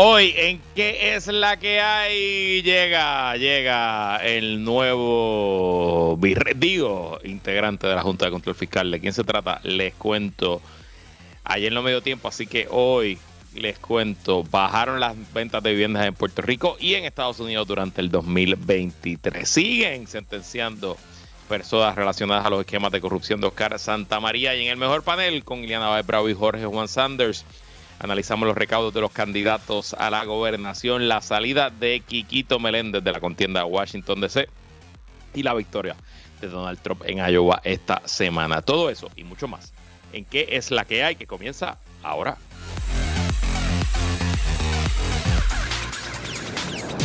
Hoy, ¿en qué es la que hay? Llega, llega el nuevo digo, integrante de la Junta de Control Fiscal. ¿De quién se trata? Les cuento ayer no me dio tiempo, así que hoy les cuento. Bajaron las ventas de viviendas en Puerto Rico y en Estados Unidos durante el 2023. Siguen sentenciando personas relacionadas a los esquemas de corrupción de Oscar Santa María. Y en el mejor panel con Iliana Baez Bravo y Jorge Juan Sanders Analizamos los recaudos de los candidatos a la gobernación, la salida de Quiquito Meléndez de la contienda Washington DC y la victoria de Donald Trump en Iowa esta semana. Todo eso y mucho más. ¿En qué es la que hay que comienza ahora?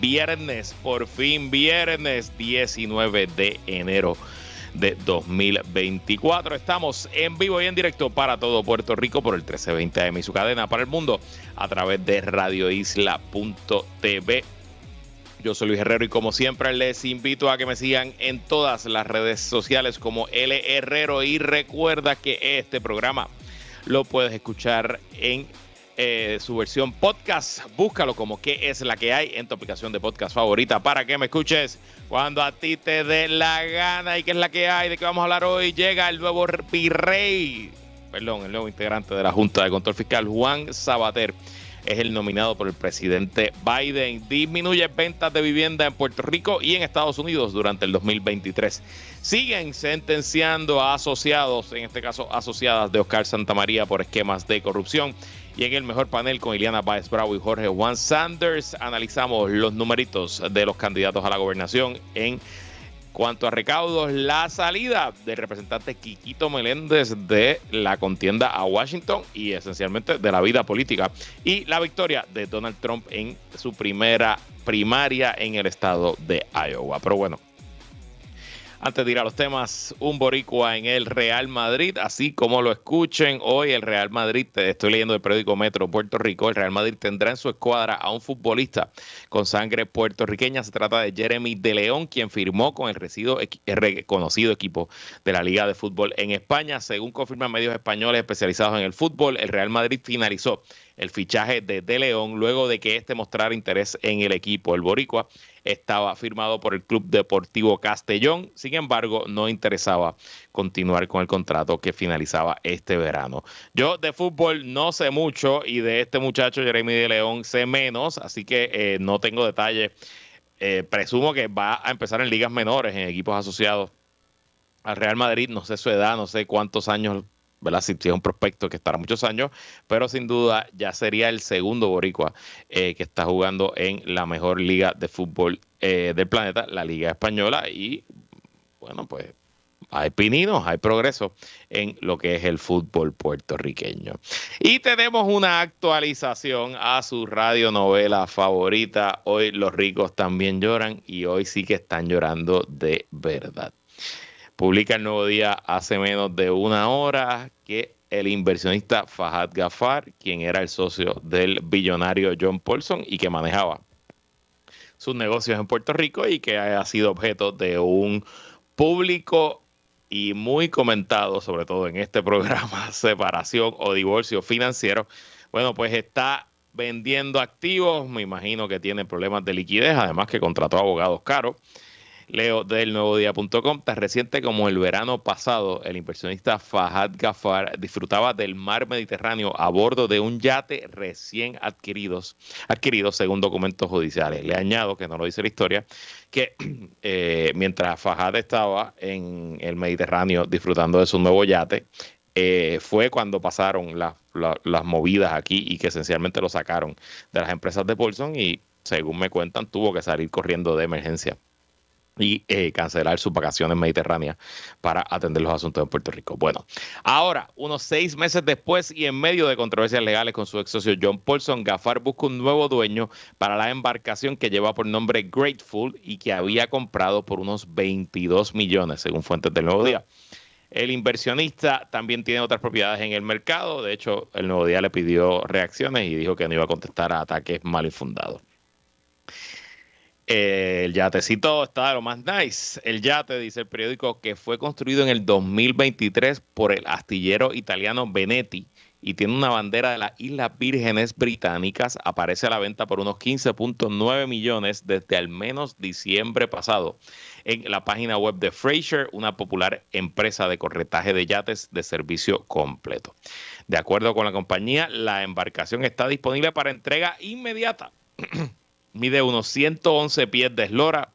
viernes, por fin viernes 19 de enero de 2024. Estamos en vivo y en directo para todo Puerto Rico por el 1320 AM y su cadena para el mundo a través de radioisla.tv. Yo soy Luis Herrero y como siempre les invito a que me sigan en todas las redes sociales como L Herrero y recuerda que este programa lo puedes escuchar en eh, su versión podcast. Búscalo como que es la que hay en tu aplicación de podcast favorita para que me escuches cuando a ti te dé la gana y qué es la que hay, de qué vamos a hablar hoy. Llega el nuevo virrey, perdón, el nuevo integrante de la Junta de Control Fiscal, Juan Sabater es el nominado por el presidente Biden. Disminuye ventas de vivienda en Puerto Rico y en Estados Unidos durante el 2023. Siguen sentenciando a asociados, en este caso asociadas de Oscar Santamaría por esquemas de corrupción. Y en el mejor panel con Iliana Baez Bravo y Jorge Juan Sanders analizamos los numeritos de los candidatos a la gobernación en cuanto a recaudos, la salida del representante Quiquito Meléndez de la contienda a Washington y esencialmente de la vida política y la victoria de Donald Trump en su primera primaria en el estado de Iowa. Pero bueno, antes de ir a los temas, un boricua en el Real Madrid, así como lo escuchen, hoy el Real Madrid, estoy leyendo el periódico Metro Puerto Rico, el Real Madrid tendrá en su escuadra a un futbolista con sangre puertorriqueña, se trata de Jeremy de León, quien firmó con el reconocido equipo de la Liga de Fútbol en España, según confirman medios españoles especializados en el fútbol, el Real Madrid finalizó el fichaje de De León luego de que este mostrara interés en el equipo. El Boricua estaba firmado por el Club Deportivo Castellón, sin embargo, no interesaba continuar con el contrato que finalizaba este verano. Yo de fútbol no sé mucho y de este muchacho Jeremy De León sé menos, así que eh, no tengo detalles. Eh, presumo que va a empezar en ligas menores, en equipos asociados al Real Madrid. No sé su edad, no sé cuántos años ¿verdad? Si es un prospecto que estará muchos años, pero sin duda ya sería el segundo boricua eh, que está jugando en la mejor liga de fútbol eh, del planeta, la Liga Española, y bueno, pues hay pininos, hay progreso en lo que es el fútbol puertorriqueño. Y tenemos una actualización a su radionovela favorita. Hoy los ricos también lloran y hoy sí que están llorando de verdad. Publica el nuevo día hace menos de una hora que el inversionista Fahad Gafar, quien era el socio del billonario John Paulson y que manejaba sus negocios en Puerto Rico y que ha sido objeto de un público y muy comentado, sobre todo en este programa, separación o divorcio financiero, bueno, pues está vendiendo activos, me imagino que tiene problemas de liquidez, además que contrató abogados caros Leo del nuevo día.com. Tan reciente como el verano pasado, el inversionista Fahad Gafar disfrutaba del mar Mediterráneo a bordo de un yate recién adquiridos, adquirido según documentos judiciales. Le añado, que no lo dice la historia, que eh, mientras Fahad estaba en el Mediterráneo disfrutando de su nuevo yate, eh, fue cuando pasaron las movidas aquí y que esencialmente lo sacaron de las empresas de Paulson y según me cuentan tuvo que salir corriendo de emergencia y eh, cancelar sus vacaciones mediterráneas para atender los asuntos de Puerto Rico. Bueno, ahora, unos seis meses después y en medio de controversias legales con su ex socio John Paulson, Gafar busca un nuevo dueño para la embarcación que lleva por nombre Grateful y que había comprado por unos 22 millones, según fuentes del Nuevo Día. El inversionista también tiene otras propiedades en el mercado. De hecho, el Nuevo Día le pidió reacciones y dijo que no iba a contestar a ataques mal infundados el yatecito está de lo más nice. El yate, dice el periódico, que fue construido en el 2023 por el astillero italiano Benetti y tiene una bandera de las Islas Vírgenes Británicas. Aparece a la venta por unos 15.9 millones desde al menos diciembre pasado en la página web de Fraser, una popular empresa de corretaje de yates de servicio completo. De acuerdo con la compañía, la embarcación está disponible para entrega inmediata. mide unos 111 pies de eslora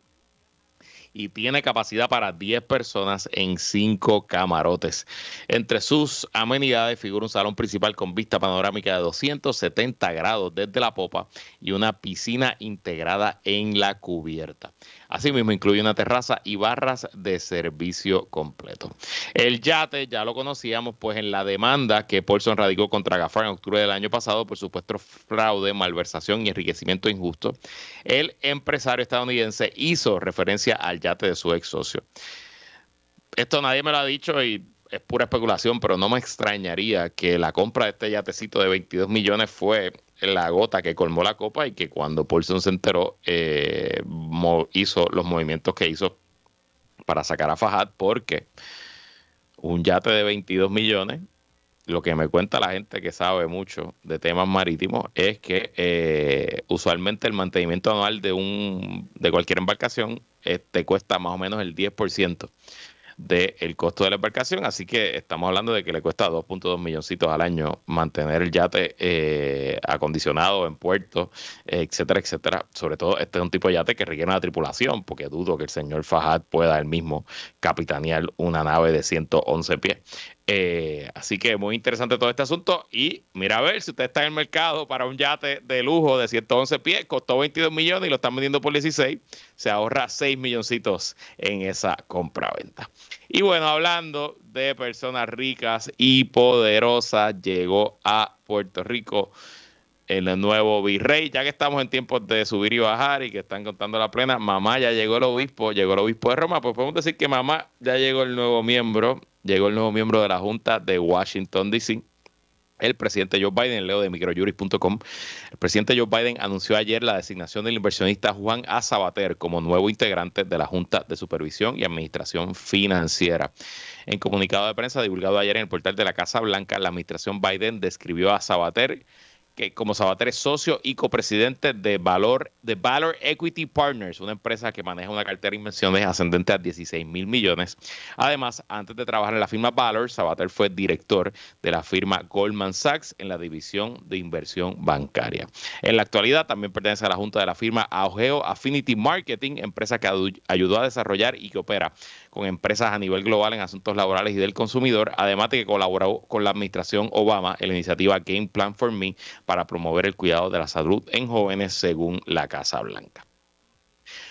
y tiene capacidad para 10 personas en 5 camarotes. Entre sus amenidades figura un salón principal con vista panorámica de 270 grados desde la popa y una piscina integrada en la cubierta. Asimismo, incluye una terraza y barras de servicio completo. El yate ya lo conocíamos, pues en la demanda que Paulson radicó contra Gafar en octubre del año pasado por supuesto fraude, malversación y enriquecimiento injusto, el empresario estadounidense hizo referencia al yate de su ex socio. Esto nadie me lo ha dicho y es pura especulación, pero no me extrañaría que la compra de este yatecito de 22 millones fue la gota que colmó la copa y que cuando Paulson se enteró eh, hizo los movimientos que hizo para sacar a Fajad porque un yate de 22 millones, lo que me cuenta la gente que sabe mucho de temas marítimos es que eh, usualmente el mantenimiento anual de un de cualquier embarcación eh, te cuesta más o menos el 10% del costo de la embarcación, así que estamos hablando de que le cuesta 2.2 milloncitos al año mantener el yate eh, acondicionado en puerto, etcétera, etcétera. Sobre todo este es un tipo de yate que requiere una tripulación, porque dudo que el señor Fajad pueda él mismo capitanear una nave de 111 pies. Eh, así que muy interesante todo este asunto. Y mira a ver, si usted está en el mercado para un yate de lujo de 111 pies, costó 22 millones y lo están vendiendo por 16, se ahorra 6 milloncitos en esa compra-venta. Y bueno, hablando de personas ricas y poderosas, llegó a Puerto Rico el nuevo virrey, ya que estamos en tiempos de subir y bajar y que están contando la plena, mamá ya llegó el obispo, llegó el obispo de Roma, pues podemos decir que mamá ya llegó el nuevo miembro, llegó el nuevo miembro de la Junta de Washington, D.C. El presidente Joe Biden, leo de microjuris.com, el presidente Joe Biden anunció ayer la designación del inversionista Juan A. Como nuevo integrante de la Junta de Supervisión y Administración Financiera. En comunicado de prensa divulgado ayer en el portal de la Casa Blanca, la administración Biden describió a Sabater como Sabater es socio y copresidente de Valor, de Valor Equity Partners, una empresa que maneja una cartera de inversiones ascendente a 16 mil millones. Además, antes de trabajar en la firma Valor, Sabater fue director de la firma Goldman Sachs en la división de inversión bancaria. En la actualidad también pertenece a la junta de la firma Augeo Affinity Marketing, empresa que ayudó a desarrollar y que opera con empresas a nivel global en asuntos laborales y del consumidor, además de que colaboró con la administración Obama en la iniciativa Game Plan for Me para promover el cuidado de la salud en jóvenes según la Casa Blanca.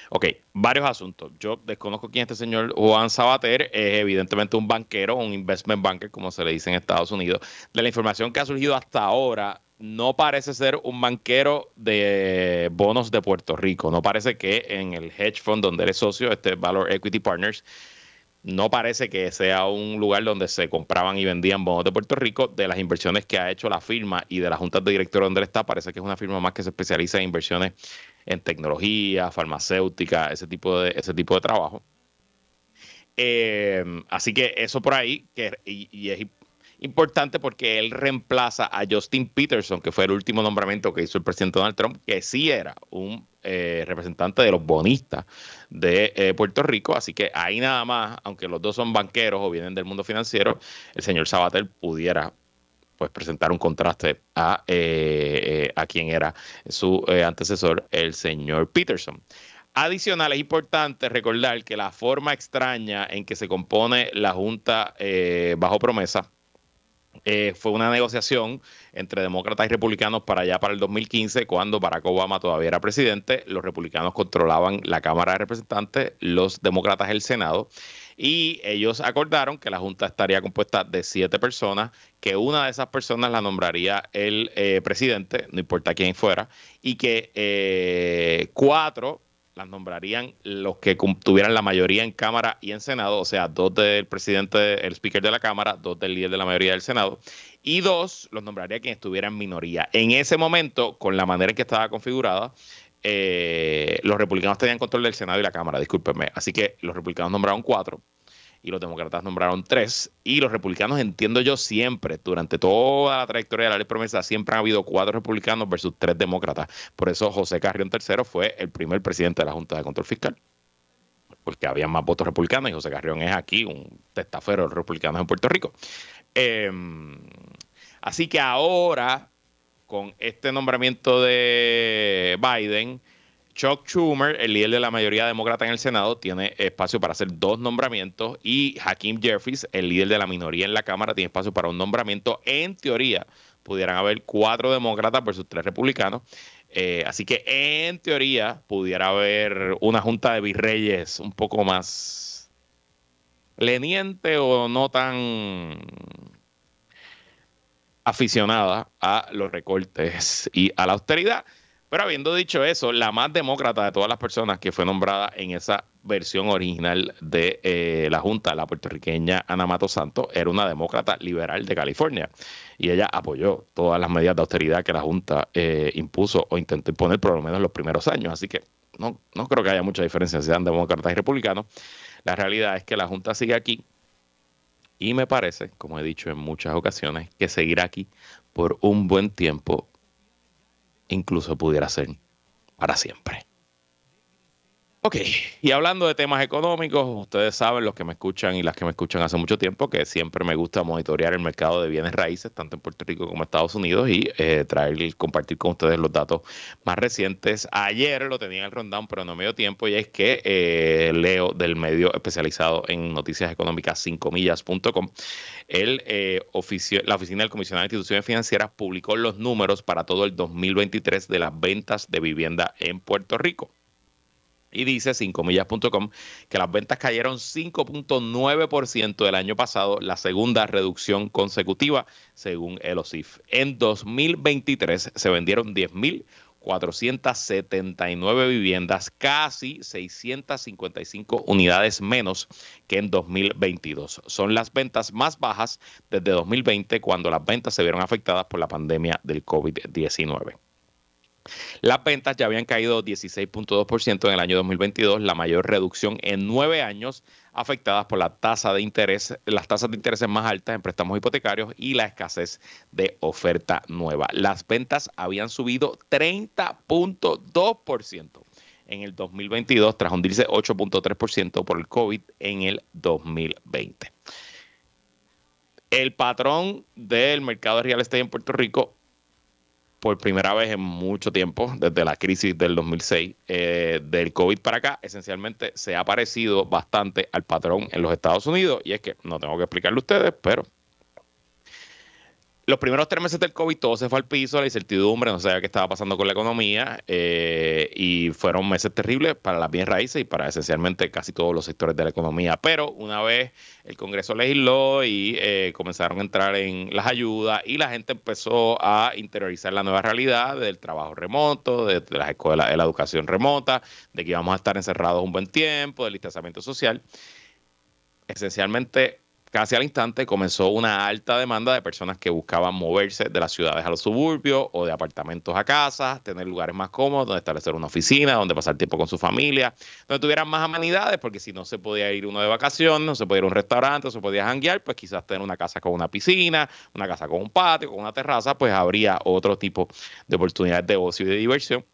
Ok, varios asuntos. Yo desconozco quién es este señor Juan Sabater, es evidentemente un banquero, un investment banker, como se le dice en Estados Unidos. De la información que ha surgido hasta ahora, no parece ser un banquero de bonos de Puerto Rico. No parece que en el hedge fund donde eres socio, este Valor Equity Partners, no parece que sea un lugar donde se compraban y vendían bonos de Puerto Rico. De las inversiones que ha hecho la firma y de las juntas de directores donde está, parece que es una firma más que se especializa en inversiones en tecnología, farmacéutica, ese tipo de, ese tipo de trabajo. Eh, así que eso por ahí, que, y, es importante porque él reemplaza a Justin Peterson, que fue el último nombramiento que hizo el presidente Donald Trump, que sí era un eh, representante de los bonistas de eh, Puerto Rico. Así que ahí nada más, aunque los dos son banqueros o vienen del mundo financiero, el señor Sabater pudiera pues presentar un contraste a, eh, a quien era su antecesor, el señor Peterson. Adicional, es importante recordar que la forma extraña en que se compone la Junta bajo promesa Eh, fue una negociación entre demócratas y republicanos para allá para el 2015, cuando Barack Obama todavía era presidente. Los republicanos controlaban la Cámara de Representantes, los demócratas el Senado, y ellos acordaron que la Junta estaría compuesta de siete personas, que una de esas personas la nombraría el eh, presidente, no importa quién fuera, y que eh, cuatro las nombrarían los que tuvieran la mayoría en Cámara y en Senado, o sea, dos del presidente, el speaker de la Cámara, dos del líder de la mayoría del Senado, y dos los nombraría quien estuviera en minoría. En ese momento, con la manera en que estaba configurada, eh, los republicanos tenían control del Senado y la Cámara, discúlpenme. Así que los republicanos nombraron cuatro y los demócratas nombraron tres. Y los republicanos, entiendo yo, siempre, durante toda la trayectoria de la ley promesa, siempre han habido cuatro republicanos versus tres demócratas. Por eso José Carrión III fue el primer presidente de la Junta de Control Fiscal. Porque había más votos republicanos y José Carrión es aquí un testafero de los republicanos en Puerto Rico. Em, así que ahora, con este nombramiento de Biden, Chuck Schumer, el líder de la mayoría demócrata en el Senado, tiene espacio para hacer dos nombramientos y Hakeem Jeffries, el líder de la minoría en la Cámara, tiene espacio para un nombramiento. En teoría, pudieran haber cuatro demócratas versus tres republicanos. Eh, así que en teoría pudiera haber una junta de virreyes un poco más leniente o no tan aficionada a los recortes y a la austeridad. Pero habiendo dicho eso, la más demócrata de todas las personas que fue nombrada en esa versión original de eh, la Junta, la puertorriqueña Ana Mato Santos, era una demócrata liberal de California. Y ella apoyó todas las medidas de austeridad que la Junta eh, impuso o intentó imponer por lo menos en los primeros años. Así que no, no creo que haya mucha diferencia sean demócratas y republicanos. La realidad es que la Junta sigue aquí. Y me parece, como he dicho en muchas ocasiones, que seguirá aquí por un buen tiempo incluso pudiera ser para siempre. Ok, y hablando de temas económicos, ustedes saben, los que me escuchan y las que me escuchan hace mucho tiempo, que siempre me gusta monitorear el mercado de bienes raíces, tanto en Puerto Rico como en Estados Unidos, y eh, traer y compartir con ustedes los datos más recientes. Ayer lo tenía en el rundown, pero no me dio tiempo, y es que eh, leo del medio especializado en noticias económicas 5millas.com. El, eh, la Oficina del Comisionado de Instituciones Financieras publicó los números para todo el 2023 de las ventas de vivienda en Puerto Rico. Y dice 5millas.com que las ventas cayeron 5.9% del año pasado, la segunda reducción consecutiva según el OSIF. En 2023 se vendieron 10.479 viviendas, casi 655 unidades menos que en 2022. Son las ventas más bajas desde 2020 cuando las ventas se vieron afectadas por la pandemia del COVID-19. Las ventas ya habían caído 16.2% en el año 2022, la mayor reducción en nueve años, afectadas por la tasa de interés, las tasas de interés más altas en préstamos hipotecarios y la escasez de oferta nueva. Las ventas habían subido 30.2% en el 2022 tras hundirse 8.3% por el COVID en el 2020. El patrón del mercado real estate en Puerto Rico por primera vez en mucho tiempo, desde la crisis del 2006, eh, del COVID para acá, esencialmente se ha parecido bastante al patrón en los Estados Unidos. Y es que no tengo que explicarle a ustedes, pero los primeros tres meses del COVID todo se fue al piso, la incertidumbre, no sabía qué estaba pasando con la economía eh, y fueron meses terribles para las bienes raíces y para esencialmente casi todos los sectores de la economía. Pero una vez el Congreso legisló y eh, comenzaron a entrar en las ayudas y la gente empezó a interiorizar la nueva realidad del trabajo remoto, de, las escuelas, de la educación remota, de que íbamos a estar encerrados un buen tiempo, del distanciamiento social. Esencialmente Casi al instante comenzó una alta demanda de personas que buscaban moverse de las ciudades a los suburbios o de apartamentos a casas, tener lugares más cómodos, donde establecer una oficina, donde pasar tiempo con su familia, donde tuvieran más amenidades, porque si no se podía ir uno de vacaciones, no se podía ir a un restaurante, no se podía janguear, pues quizás tener una casa con una piscina, una casa con un patio, con una terraza, pues habría otro tipo de oportunidades de ocio y de diversión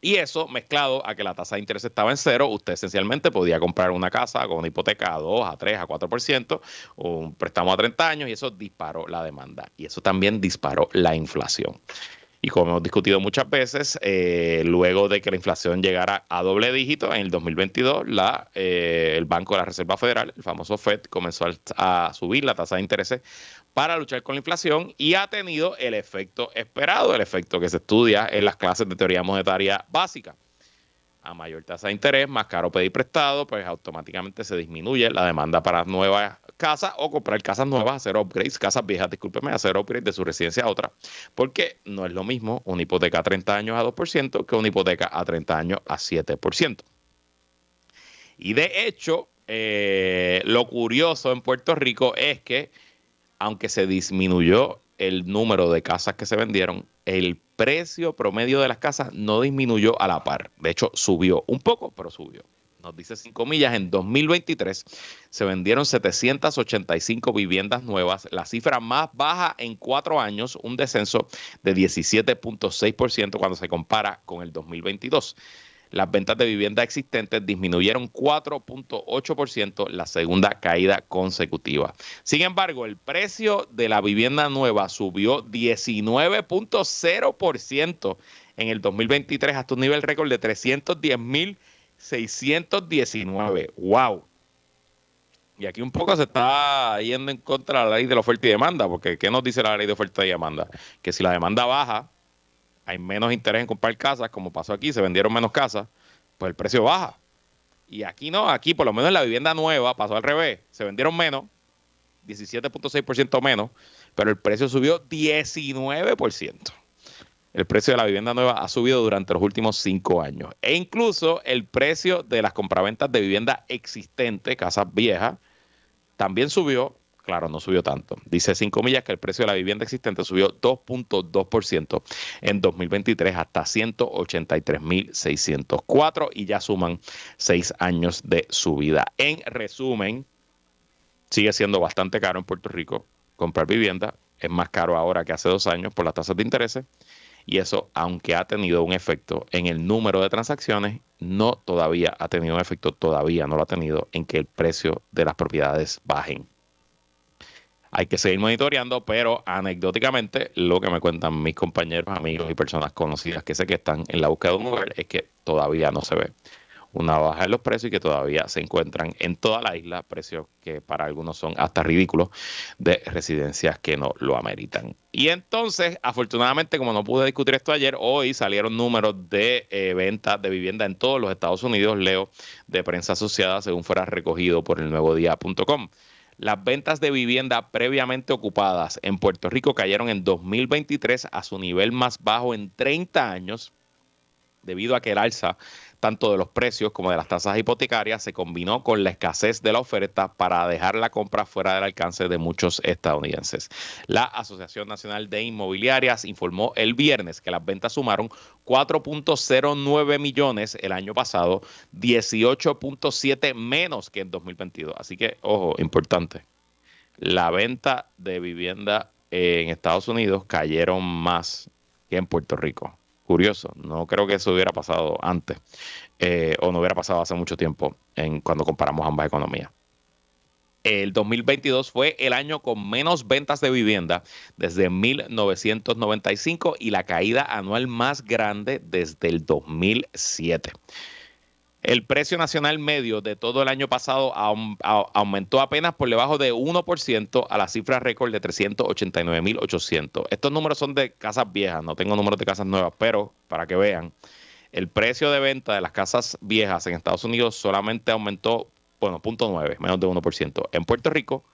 y eso, mezclado a que la tasa de interés estaba en cero, usted esencialmente podía comprar una casa con una hipoteca a 2, a 3, a 4%, o un préstamo a 30 años, y eso disparó la demanda. Y eso también disparó la inflación. Y como hemos discutido muchas veces, eh, luego de que la inflación llegara a doble dígito en el 2022, la, eh, el Banco de la Reserva Federal, el famoso FED, comenzó a, subir la tasa de interés para luchar con la inflación y ha tenido el efecto esperado, el efecto que se estudia en las clases de teoría monetaria básica. A mayor tasa de interés, más caro pedir prestado, pues automáticamente se disminuye la demanda para nuevas casa o comprar casas nuevas, hacer upgrades, casas viejas, discúlpeme, hacer upgrades de su residencia a otra, porque no es lo mismo una hipoteca a 30 años a 2% que una hipoteca a 30 años a 7%. Y de hecho, eh, lo curioso en Puerto Rico es que, aunque se disminuyó el número de casas que se vendieron, el precio promedio de las casas no disminuyó a la par. De hecho, subió un poco, pero subió nos dice 5 millas, en 2023 se vendieron 785 viviendas nuevas, la cifra más baja en cuatro años, un descenso de 17.6% cuando se compara con el 2022. Las ventas de viviendas existentes disminuyeron 4.8%, la segunda caída consecutiva. Sin embargo, el precio de la vivienda nueva subió 19.0% en el 2023 hasta un nivel récord de 310 mil 619. ¡Wow! Y aquí un poco se está yendo en contra de la ley de la oferta y demanda, porque ¿qué nos dice la ley de oferta y demanda? Que si la demanda baja, hay menos interés en comprar casas, como pasó aquí, se vendieron menos casas, pues el precio baja. Y aquí no, aquí por lo menos en la vivienda nueva pasó al revés, se vendieron menos, 17.6% menos, pero el precio subió 19% el precio de la vivienda nueva ha subido durante los últimos cinco años. E incluso el precio de las compraventas de vivienda existente, casas viejas, también subió. Claro, no subió tanto. Dice cinco millas que el precio de la vivienda existente subió 2.2% en 2023 hasta 183.604 y ya suman seis años de subida. En resumen, sigue siendo bastante caro en Puerto Rico comprar vivienda. Es más caro ahora que hace dos años por las tasas de intereses y eso, aunque ha tenido un efecto en el número de transacciones, no todavía ha tenido un efecto, todavía no lo ha tenido en que el precio de las propiedades bajen. Hay que seguir monitoreando, pero anecdóticamente lo que me cuentan mis compañeros, amigos y personas conocidas que sé que están en la búsqueda de un hogar es que todavía no se ve una baja en los precios y que todavía se encuentran en toda la isla, precios que para algunos son hasta ridículos, de residencias que no lo ameritan. Y entonces, afortunadamente, como no pude discutir esto ayer, hoy salieron números de eh, ventas de vivienda en todos los Estados Unidos, leo, de prensa asociada, según fuera recogido por el nuevo día.com. Las ventas de vivienda previamente ocupadas en Puerto Rico cayeron en 2023 a su nivel más bajo en 30 años, debido a que el alza tanto de los precios como de las tasas hipotecarias se combinó con la escasez de la oferta para dejar la compra fuera del alcance de muchos estadounidenses. La Asociación Nacional de Inmobiliarias informó el viernes que las ventas sumaron 4.09 millones el año pasado, 18.7 menos que en 2022. Así que, ojo, importante. La venta de vivienda en Estados Unidos cayeron más que en Puerto Rico. Curioso, no creo que eso hubiera pasado antes eh, o no hubiera pasado hace mucho tiempo en, cuando comparamos ambas economías. El 2022 fue el año con menos ventas de vivienda desde 1995 y la caída anual más grande desde el 2007. El precio nacional medio de todo el año pasado aumentó apenas por debajo de 1% a la cifra récord de 389.800. Estos números son de casas viejas, no tengo números de casas nuevas, pero para que vean, el precio de venta de las casas viejas en Estados Unidos solamente aumentó, bueno, 0.9, menos de 1%. En Puerto Rico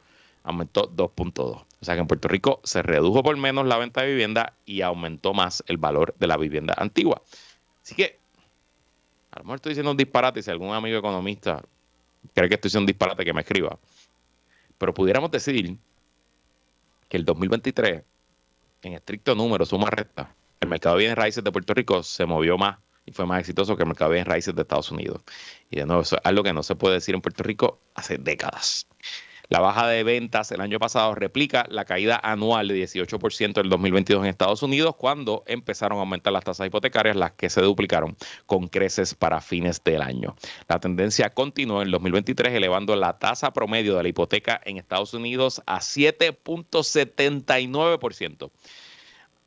aumentó 2.2. O sea que en Puerto Rico se redujo por menos la venta de vivienda y aumentó más el valor de la vivienda antigua. Así que a lo mejor estoy diciendo un disparate si algún amigo economista cree que estoy diciendo un disparate, que me escriba. Pero pudiéramos decir que el 2023, en estricto número, suma recta, el mercado de bienes raíces de Puerto Rico se movió más y fue más exitoso que el mercado de bienes raíces de Estados Unidos. Y de nuevo, eso es algo que no se puede decir en Puerto Rico hace décadas. La baja de ventas el año pasado replica la caída anual de 18% del 2022 en Estados Unidos cuando empezaron a aumentar las tasas hipotecarias, las que se duplicaron con creces para fines del año. La tendencia continuó en el 2023 elevando la tasa promedio de la hipoteca en Estados Unidos a 7.79%.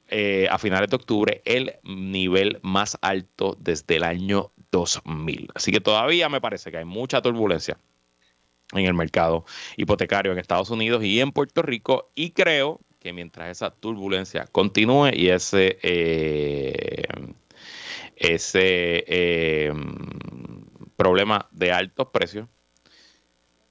eh, a finales de octubre el nivel más alto desde el año 2000. Así que todavía me parece que hay mucha turbulencia en el mercado hipotecario en Estados Unidos y en Puerto Rico y creo que mientras esa turbulencia continúe y ese eh, ese eh, problema de altos precios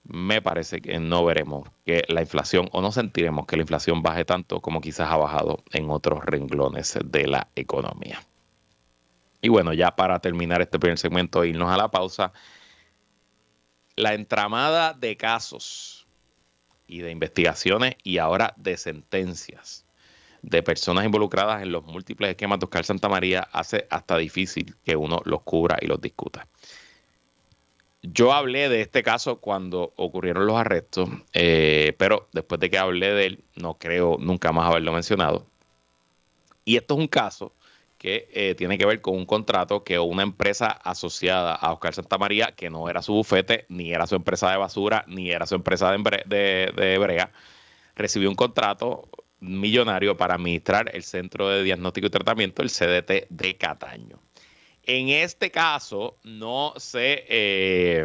me parece que no veremos que la inflación o no sentiremos que la inflación baje tanto como quizás ha bajado en otros renglones de la economía. Y bueno, ya para terminar este primer segmento e irnos a la pausa, la entramada de casos y de investigaciones y ahora de sentencias de personas involucradas en los múltiples esquemas de Oscar Santa María hace hasta difícil que uno los cubra y los discuta. Yo hablé de este caso cuando ocurrieron los arrestos, eh, pero después de que hablé de él, no creo nunca más haberlo mencionado. Y esto es un caso que eh, tiene que ver con un contrato que una empresa asociada a Oscar María, que no era su bufete, ni era su empresa de basura, ni era su empresa de, brea, recibió un contrato millonario para administrar el Centro de Diagnóstico y Tratamiento, el CDT de Cataño. En este caso no se, eh,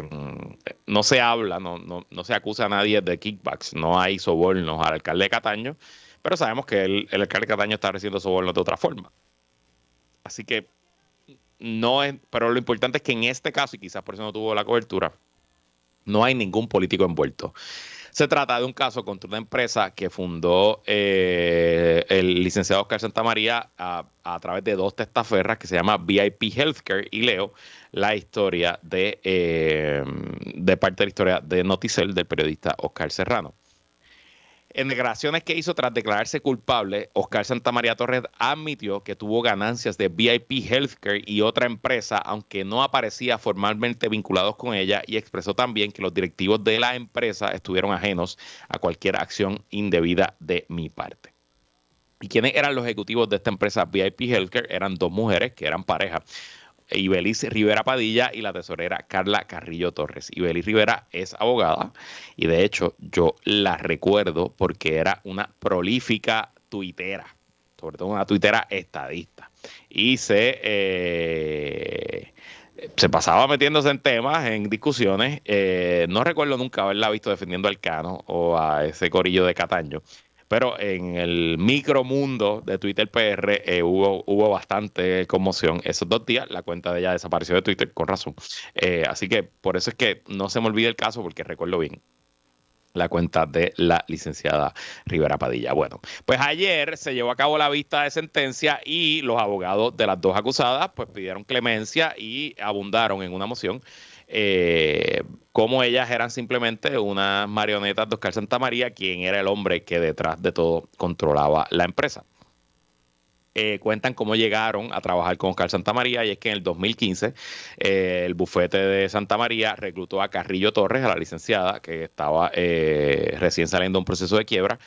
no se habla, no, no, se acusa a nadie de kickbacks, no hay sobornos al alcalde de Cataño, pero sabemos que el, el alcalde de Cataño está recibiendo sobornos de otra forma. Así que no es, pero lo importante es que en este caso, y quizás por eso no tuvo la cobertura, no hay ningún político envuelto. Se trata de un caso contra una empresa que fundó eh, el licenciado Oscar Santamaría a, a través de dos testaferras que se llama VIP Healthcare y leo la historia de, eh, de parte de la historia de Noticel del periodista Oscar Serrano. En declaraciones que hizo tras declararse culpable, Oscar Santamaría Torres admitió que tuvo ganancias de VIP Healthcare y otra empresa, aunque no aparecía formalmente vinculados con ella, y expresó también que los directivos de la empresa estuvieron ajenos a cualquier acción indebida de mi parte. ¿Y quiénes eran los ejecutivos de esta empresa VIP Healthcare? Eran dos mujeres que eran pareja. Ibeliz Rivera Padilla y la tesorera Carla Carrillo Torres. Ibeliz Rivera es abogada y de hecho yo la recuerdo porque era una prolífica tuitera, sobre todo una tuitera estadista. Y se, eh, se pasaba metiéndose en temas, en discusiones. Eh, no recuerdo nunca haberla visto defendiendo al Cano o a ese corillo de Cataño. Pero en el micromundo de Twitter PR eh, hubo, hubo bastante conmoción esos dos días. La cuenta de ella desapareció de Twitter, con razón. Eh, así que por eso es que no se me olvide el caso, porque recuerdo bien la cuenta de la licenciada Rivera Padilla. Bueno, pues ayer se llevó a cabo la vista de sentencia y los abogados de las dos acusadas pues pidieron clemencia y abundaron en una moción eh, como ellas eran simplemente unas marionetas de Oscar Santamaría, quien era el hombre que detrás de todo controlaba la empresa. Eh, cuentan cómo llegaron a trabajar con Oscar Santamaría y es que en el 2015 eh, el bufete de Santa María reclutó a Carrillo Torres, a la licenciada, que estaba eh, recién saliendo de un proceso de quiebra,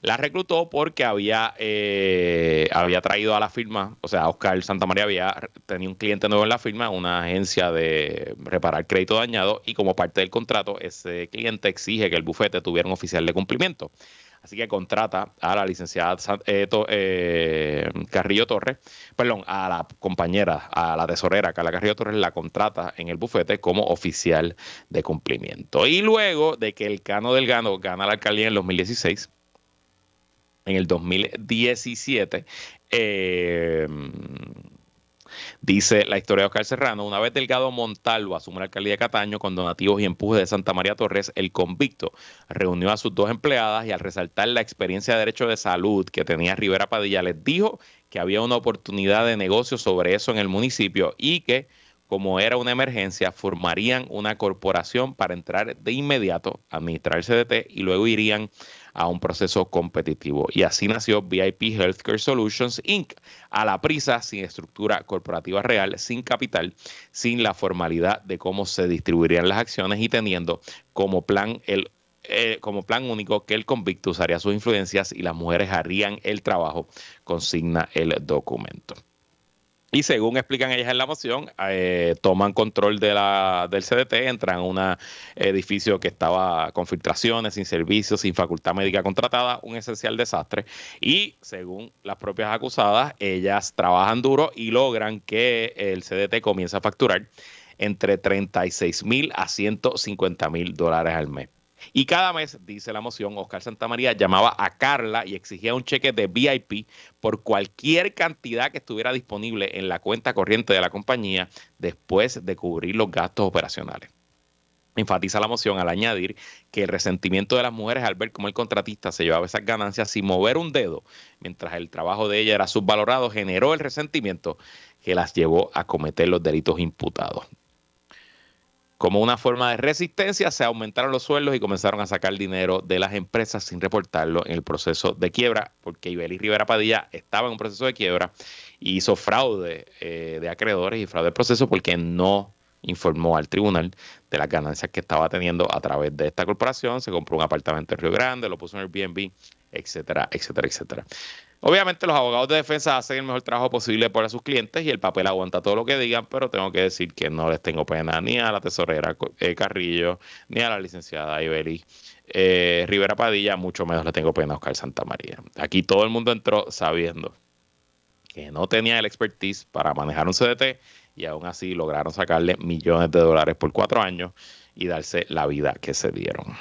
la reclutó porque había, eh, había traído a la firma, o sea, Oscar Santamaría había tenido un cliente nuevo en la firma, una agencia de reparar crédito dañado, y como parte del contrato, ese cliente exige que el bufete tuviera un oficial de cumplimiento. Así que contrata a la licenciada eh, eh, Carrillo Torres, perdón, a la compañera, a la tesorera Carla Carrillo Torres, la contrata en el bufete como oficial de cumplimiento. Y luego de que el Cano Delgado gana la alcaldía en el 2016, en el 2017. Eh, dice la historia de Oscar Serrano, una vez Delgado Montalvo asume la alcaldía de Cataño con donativos y empujes de Santa María Torres, el convicto reunió a sus dos empleadas y al resaltar la experiencia de derecho de salud que tenía Rivera Padilla, les dijo que había una oportunidad de negocio sobre eso en el municipio y que como era una emergencia, formarían una corporación para entrar de inmediato a administrar el CDT y luego irían a un proceso competitivo. Y así nació VIP Healthcare Solutions Inc. A la prisa, sin estructura corporativa real, sin capital, sin la formalidad de cómo se distribuirían las acciones y teniendo como plan el eh, como plan único que el convicto usaría sus influencias y las mujeres harían el trabajo, consigna el documento. Y según explican ellas en la moción, eh, toman control de la, del CDT, entran a un edificio que estaba con filtraciones, sin servicios, sin facultad médica contratada, un esencial desastre. Y según las propias acusadas, ellas trabajan duro y logran que el CDT comience a facturar entre 36 mil a 150 mil dólares al mes. Y cada mes, dice la moción, Oscar Santamaría llamaba a Carla y exigía un cheque de VIP por cualquier cantidad que estuviera disponible en la cuenta corriente de la compañía después de cubrir los gastos operacionales. Enfatiza la moción al añadir que el resentimiento de las mujeres al ver cómo el contratista se llevaba esas ganancias sin mover un dedo, mientras el trabajo de ella era subvalorado, generó el resentimiento que las llevó a cometer los delitos imputados. Como una forma de resistencia, se aumentaron los sueldos y comenzaron a sacar dinero de las empresas sin reportarlo en el proceso de quiebra, porque Ibeli Rivera Padilla estaba en un proceso de quiebra y hizo fraude eh, de acreedores y fraude de proceso porque no informó al tribunal de las ganancias que estaba teniendo a través de esta corporación. Se compró un apartamento en Río Grande, lo puso en Airbnb, etcétera, etcétera, etcétera. Obviamente los abogados de defensa hacen el mejor trabajo posible para sus clientes y el papel aguanta todo lo que digan, pero tengo que decir que no les tengo pena ni a la tesorera eh, Carrillo, ni a la licenciada Iberi eh, Rivera Padilla, mucho menos le tengo pena a Oscar Santamaría. Aquí todo el mundo entró sabiendo que no tenía el expertise para manejar un CDT y aún así lograron sacarle millones de dólares por cuatro años y darse la vida que se dieron.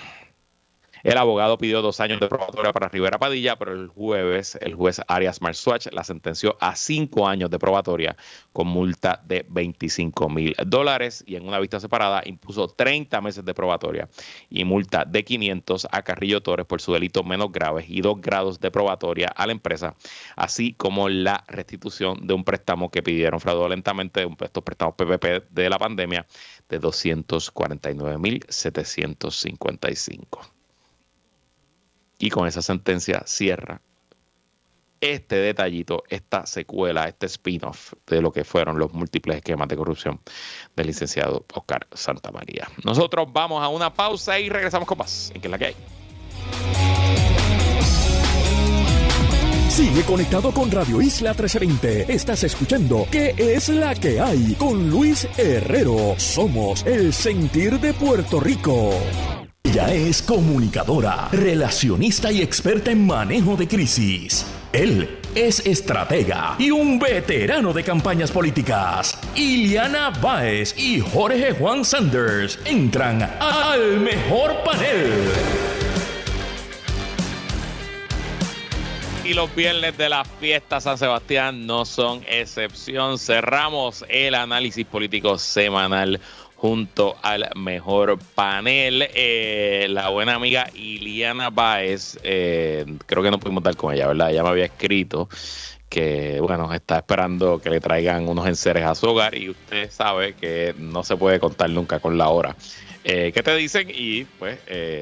El abogado pidió dos años de probatoria para Rivera Padilla, pero el jueves el juez Arias Marswatch la sentenció a cinco años de probatoria con multa de 25 mil dólares y en una vista separada impuso 30 meses de probatoria y multa de 500 a Carrillo Torres por su delito menos grave y dos grados de probatoria a la empresa, así como la restitución de un préstamo que pidieron fraudulentamente de un estos préstamos PPP de la pandemia de 249 mil 755. Y con esa sentencia cierra este detallito, esta secuela, este spin-off de lo que fueron los múltiples esquemas de corrupción del licenciado Oscar Santamaría. Nosotros vamos a una pausa y regresamos con más en que es la que hay. Sigue conectado con Radio Isla 1320. Estás escuchando ¿Qué es la que hay? Con Luis Herrero. Somos el sentir de Puerto Rico. Ella es comunicadora, relacionista y experta en manejo de crisis. Él es estratega y un veterano de campañas políticas. Iliana Báez y Jorge Juan Sanders entran al mejor panel. Y los viernes de la fiesta San Sebastián no son excepción. Cerramos el análisis político semanal junto al mejor panel. Eh, la buena amiga Iliana Baez, eh, creo que no pudimos dar con ella, ¿verdad? Ella me había escrito que, bueno, está esperando que le traigan unos enseres a su hogar y usted sabe que no se puede contar nunca con la hora. Eh, ¿Qué te dicen? Y pues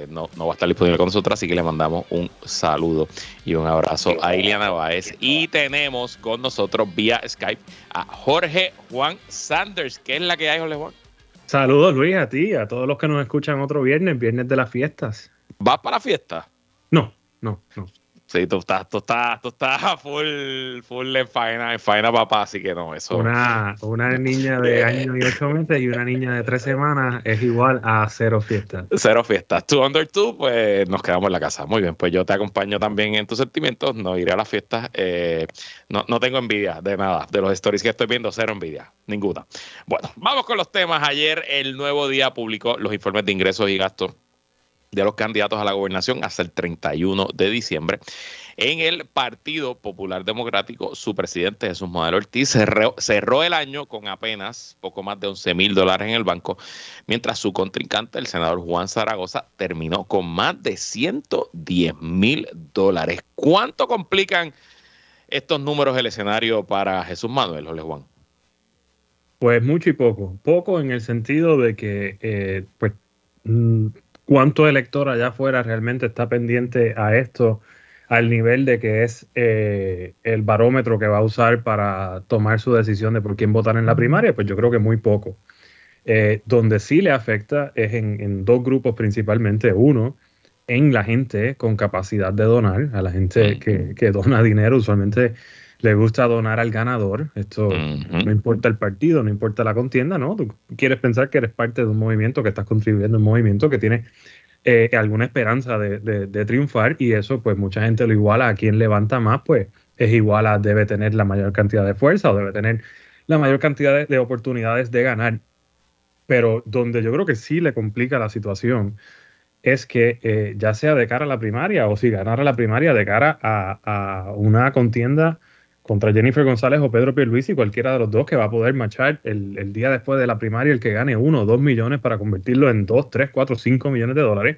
no, no, va a estar disponible con nosotros, así que le mandamos un saludo y un abrazo a Iliana Baez. Y tenemos con nosotros vía Skype a Jorge Juan Sanders. ¿Qué es la que hay, Jorge Juan? Saludos Luis, a ti, a todos los que nos escuchan otro viernes, viernes de las fiestas. ¿Vas para la fiesta? No, no, no. Sí, tú estás, tú estás, tú estás full, full en faena, en faena papá, así que no, eso. Una, una niña de eh. año y ocho meses y una niña de tres semanas es igual a cero fiestas. Cero fiestas. Tú under two, pues nos quedamos en la casa. Muy bien, pues yo te acompaño también en tus sentimientos, no iré a las fiestas. Eh, no, no tengo envidia de nada, de los stories que estoy viendo, cero envidia, ninguna. Bueno, vamos con los temas. Ayer el nuevo día publicó los informes de ingresos y gastos de los candidatos a la gobernación hasta el 31 de diciembre. En el Partido Popular Democrático, su presidente Jesús Manuel Ortiz cerró, el año con apenas poco más de 11 mil dólares en el banco, mientras su contrincante, el senador Juan Zaragoza, terminó con más de 110 mil dólares. ¿Cuánto complican estos números el escenario para Jesús Manuel, Jorge Juan? Pues mucho y poco. Poco en el sentido de que, eh, pues, mm, cuánto elector allá afuera realmente está pendiente a esto al nivel de que es eh, el barómetro que va a usar para tomar su decisión de por quién votar en la primaria, pues yo creo que muy poco. Eh, donde sí le afecta es en, dos grupos principalmente. Uno, en la gente con capacidad de donar, a la gente que, que dona dinero, usualmente le gusta donar al ganador. Esto no importa el partido, no importa la contienda, ¿no? Tú quieres pensar que eres parte de un movimiento, que estás contribuyendo a un movimiento que tiene eh, alguna esperanza de, triunfar y eso pues mucha gente lo iguala a quien levanta más, pues es igual a debe tener la mayor cantidad de fuerza o debe tener la mayor cantidad de, oportunidades de ganar. Pero donde yo creo que sí le complica la situación es que eh, ya sea de cara a la primaria o si ganara la primaria de cara a, a una contienda contra Jennifer González o Pedro Pierluisi, cualquiera de los dos que va a poder marchar el, día después de la primaria, el que gane uno o dos millones para convertirlo en dos, tres, cuatro, cinco millones de dólares,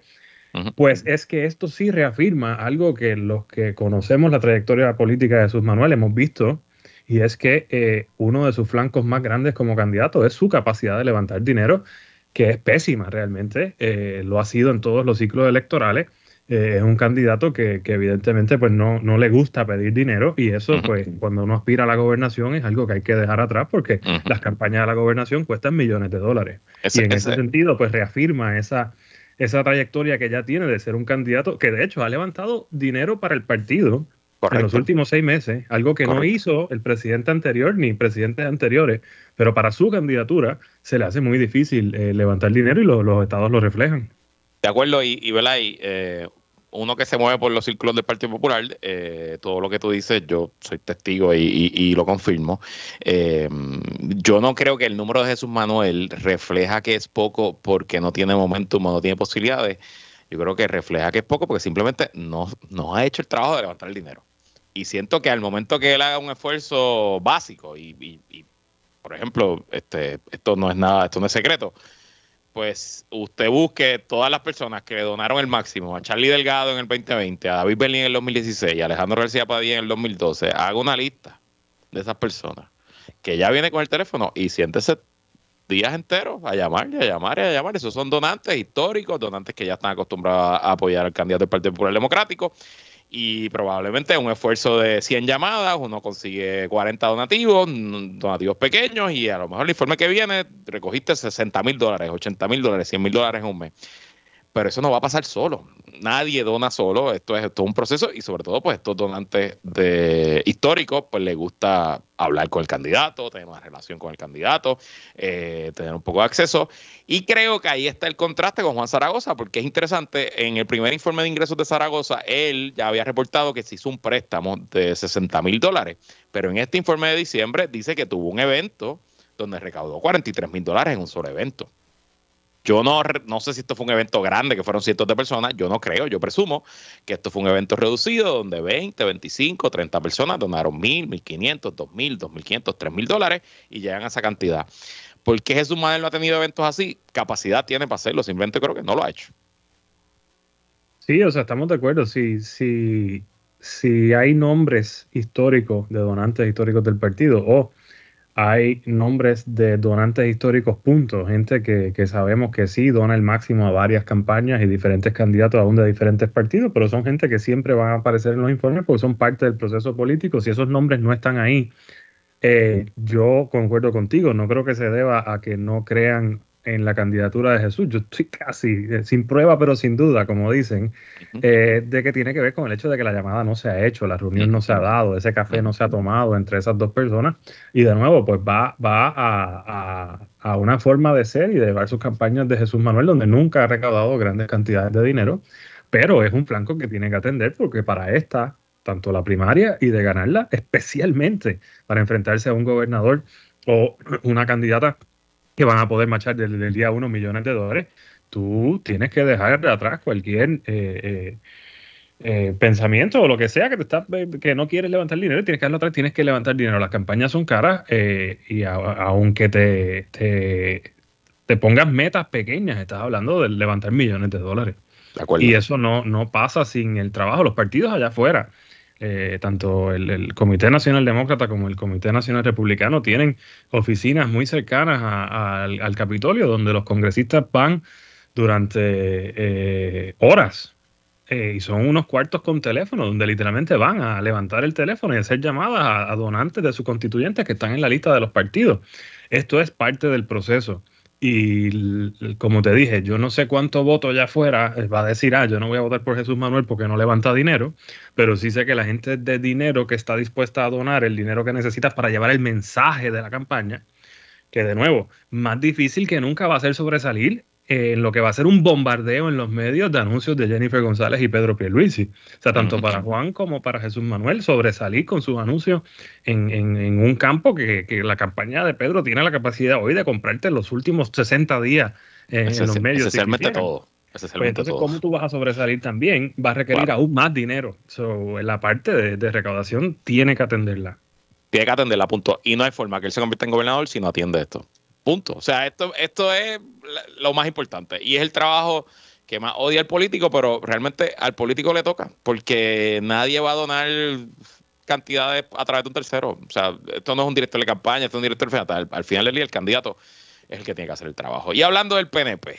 pues es que esto sí reafirma algo que los que conocemos la trayectoria política de Jesús Manuel hemos visto, y es que eh, uno de sus flancos más grandes como candidato es su capacidad de levantar dinero, que es pésima realmente, eh, lo ha sido en todos los ciclos electorales eh, es un candidato que, evidentemente pues no, no, le gusta pedir dinero y eso pues cuando uno aspira a la gobernación es algo que hay que dejar atrás porque las campañas de la gobernación cuestan millones de dólares. y en ese, sentido pues reafirma esa, esa trayectoria que ya tiene de ser un candidato que de hecho ha levantado dinero para el partido en los últimos seis meses, algo que no hizo el presidente anterior ni presidentes anteriores, pero para su candidatura se le hace muy difícil eh, levantar dinero y los estados lo reflejan. De acuerdo, y, y, eh, uno que se mueve por los círculos del Partido Popular, eh, todo lo que tú dices, yo soy testigo y, lo confirmo. Eh, yo no creo que el número de Jesús Manuel refleja que es poco porque no tiene momentum no tiene posibilidades. Yo creo que refleja que es poco porque simplemente no, no ha hecho el trabajo de levantar el dinero. Y siento que al momento que él haga un esfuerzo básico, y, y por ejemplo, este, esto no es nada, esto no es secreto, pues usted busque todas las personas que le donaron el máximo a Charlie Delgado en el 2020, a David Berlín en el 2016 y a Alejandro García Padilla en el 2012, haga una lista de esas personas que ya viene con el teléfono y siéntese días enteros a llamar y a llamar y a llamar. Esos son donantes históricos, donantes que ya están acostumbrados a apoyar al candidato del Partido Popular Democrático y probablemente un esfuerzo de 100 llamadas, uno consigue 40 donativos, donativos pequeños y a lo mejor el informe que viene recogiste 60 mil dólares, 80 mil dólares, 100 mil dólares en un mes pero eso no va a pasar solo. Nadie dona solo, esto es todo un proceso y sobre todo pues estos donantes de históricos pues les gusta hablar con el candidato, tener una relación con el candidato, eh, tener un poco de acceso y creo que ahí está el contraste con Juan Zaragoza porque es interesante, en el primer informe de ingresos de Zaragoza él ya había reportado que se hizo un préstamo de 60 mil dólares, pero en este informe de diciembre dice que tuvo un evento donde recaudó 43 mil dólares en un solo evento. Yo no, no sé si esto fue un evento grande, que fueron cientos de personas, yo no creo, yo presumo que esto fue un evento reducido donde 20, 25, 30 personas donaron mil, 1500, 2000, 2500, 3000 dólares y llegan a esa cantidad. ¿Por qué Jesús Manuel no ha tenido eventos así? Capacidad tiene para hacerlo, simplemente creo que no lo ha hecho. Sí, o sea, estamos de acuerdo. Si, si, si hay nombres históricos de donantes históricos del partido o hay nombres de donantes históricos, puntos, gente que, sabemos que sí dona el máximo a varias campañas y diferentes candidatos aún de diferentes partidos, pero son gente que siempre van a aparecer en los informes porque son parte del proceso político. Si esos nombres no están ahí, eh, yo concuerdo contigo, no creo que se deba a que no crean en la candidatura de Jesús. Yo estoy casi eh, sin prueba, pero sin duda, como dicen, eh, de que tiene que ver con el hecho de que la llamada no se ha hecho, la reunión no se ha dado, ese café no se ha tomado entre esas dos personas. Y de nuevo, pues va, va a, a, una forma de ser y de llevar sus campañas de Jesús Manuel, donde nunca ha recaudado grandes cantidades de dinero, pero es un flanco que tiene que atender porque para esta, tanto la primaria y de ganarla, especialmente para enfrentarse a un gobernador o una candidata que van a poder marchar desde el día uno millones de dólares, tú tienes que dejar de atrás cualquier eh, eh, eh, pensamiento o lo que sea que te está, que no quieres levantar dinero, tienes que atrás, tienes que levantar dinero. Las campañas son caras y aunque te, te, pongas metas pequeñas, estás hablando de levantar millones de dólares. y eso no, no pasa sin el trabajo. Los partidos allá afuera eh, tanto el, Comité Nacional Demócrata como el Comité Nacional Republicano tienen oficinas muy cercanas al, Capitolio, donde los congresistas van durante eh, horas. Eh, y son unos cuartos con teléfono, donde literalmente van a levantar el teléfono y hacer llamadas a, donantes de sus constituyentes que están en la lista de los partidos. Esto es parte del proceso. Y como te dije, yo no sé cuánto voto allá afuera va a decir, ah, yo no voy a votar por Jesús Manuel porque no levanta dinero, pero sí sé que la gente de dinero que está dispuesta a donar el dinero que necesita para llevar el mensaje de la campaña, que de nuevo, más difícil que nunca va a ser sobresalir en lo que va a ser un bombardeo en los medios de anuncios de Jennifer González y Pedro Pierluisi. O sea, tanto para Juan como para Jesús Manuel, sobresalir con sus anuncios en, un campo que, la campaña de Pedro tiene la capacidad hoy de comprarte los últimos 60 días en los medios. Esencialmente todo. Pues entonces, ¿cómo tú vas a sobresalir también? Va a requerir aún más dinero. So, la parte de, de recaudación tiene que atenderla. Tiene que atenderla, punto. Y no hay forma que él se convierta en gobernador si no atiende esto. Punto. O sea, esto, esto es lo más importante. Y es el trabajo que más odia el político, pero realmente al político le toca, porque nadie va a donar cantidades a través de un tercero. O sea, esto no es un director de campaña, esto es un director de Al, al final día, el candidato es el que tiene que hacer el trabajo. Y hablando del PNP,